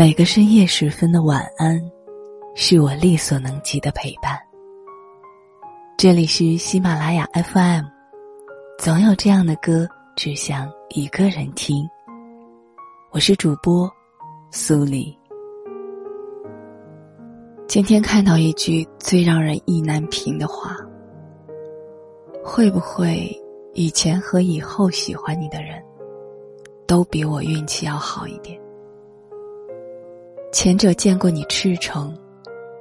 每个深夜时分的晚安，是我力所能及的陪伴。这里是喜马拉雅 FM，总有这样的歌，只想一个人听。我是主播苏黎。今天看到一句最让人意难平的话：会不会以前和以后喜欢你的人，都比我运气要好一点？前者见过你赤诚，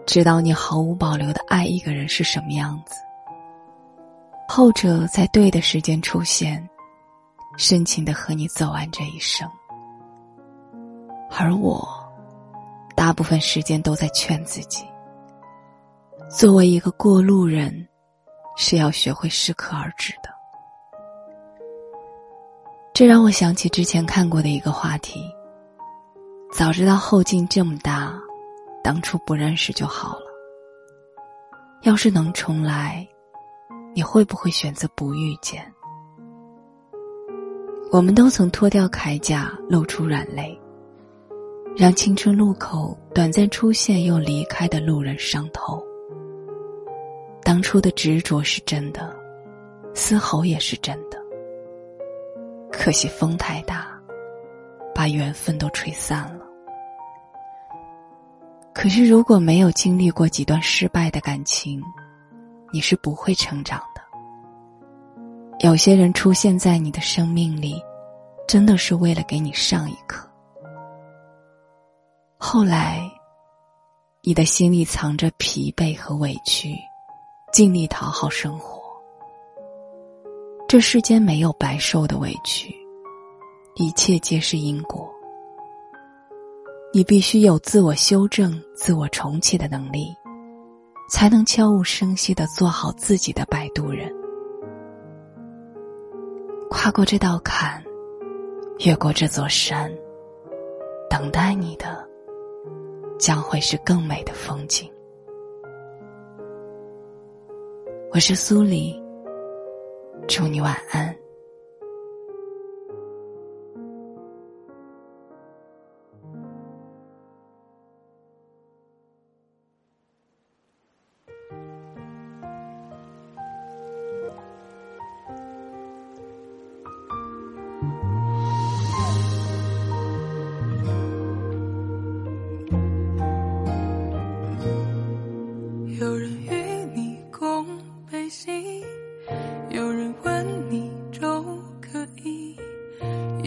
知道你毫无保留的爱一个人是什么样子；后者在对的时间出现，深情的和你走完这一生。而我，大部分时间都在劝自己：作为一个过路人，是要学会适可而止的。这让我想起之前看过的一个话题。早知道后劲这么大，当初不认识就好了。要是能重来，你会不会选择不遇见？我们都曾脱掉铠甲，露出软肋，让青春路口短暂出现又离开的路人伤透。当初的执着是真的，嘶吼也是真的。可惜风太大。把缘分都吹散了。可是，如果没有经历过几段失败的感情，你是不会成长的。有些人出现在你的生命里，真的是为了给你上一课。后来，你的心里藏着疲惫和委屈，尽力讨好生活。这世间没有白受的委屈。一切皆是因果。你必须有自我修正、自我重启的能力，才能悄无声息的做好自己的摆渡人。跨过这道坎，越过这座山，等待你的将会是更美的风景。我是苏黎，祝你晚安。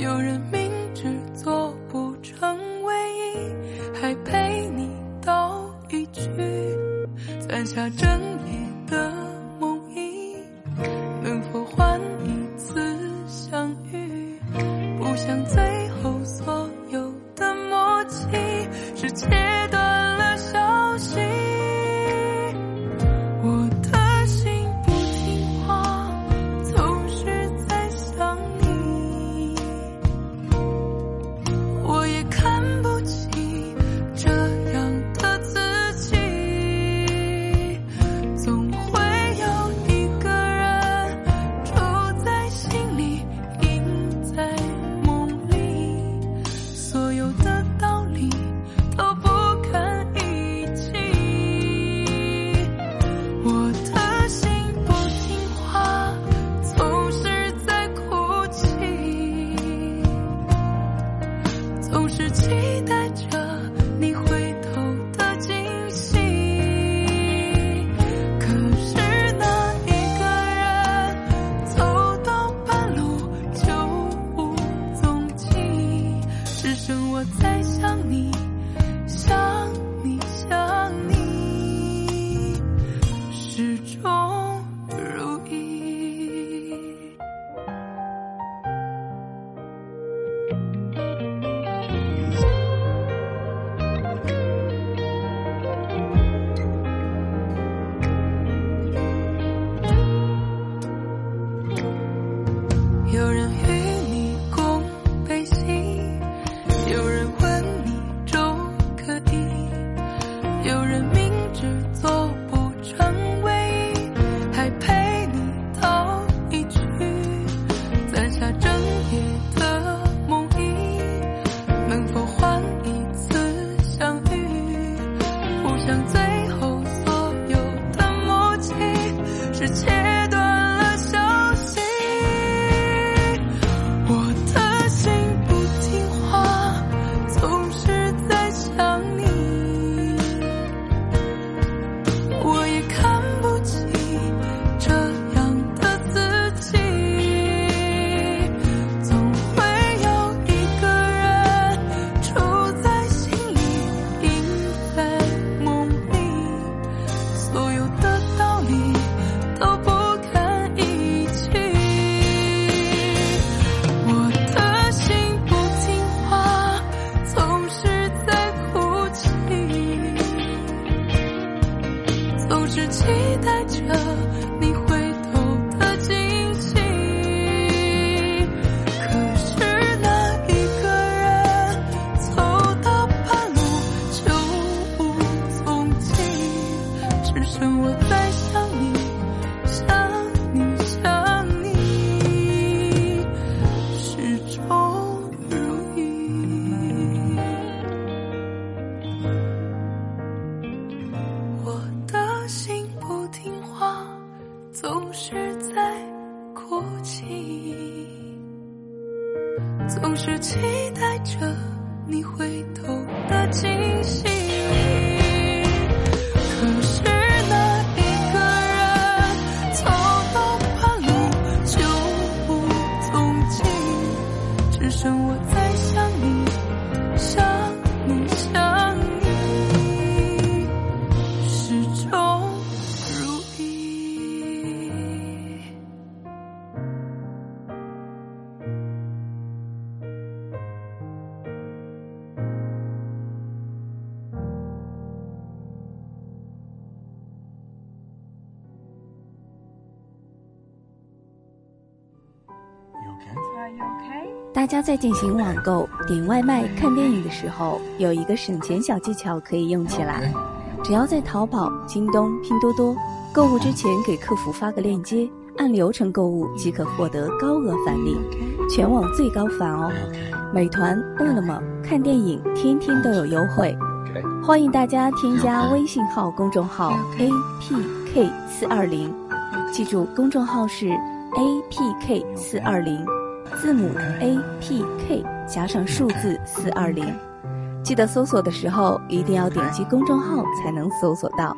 有人在哭泣，总是期待着你回头的惊喜，可是。大家在进行网购、点外卖、看电影的时候，有一个省钱小技巧可以用起来。只要在淘宝、京东、拼多多购物之前给客服发个链接，按流程购物即可获得高额返利，全网最高返哦！美团、饿了么看电影天天都有优惠，欢迎大家添加微信号公众号 A P K 四二零，记住公众号是 A P K 四二零。字母 A P K 加上数字四二零，记得搜索的时候一定要点击公众号才能搜索到。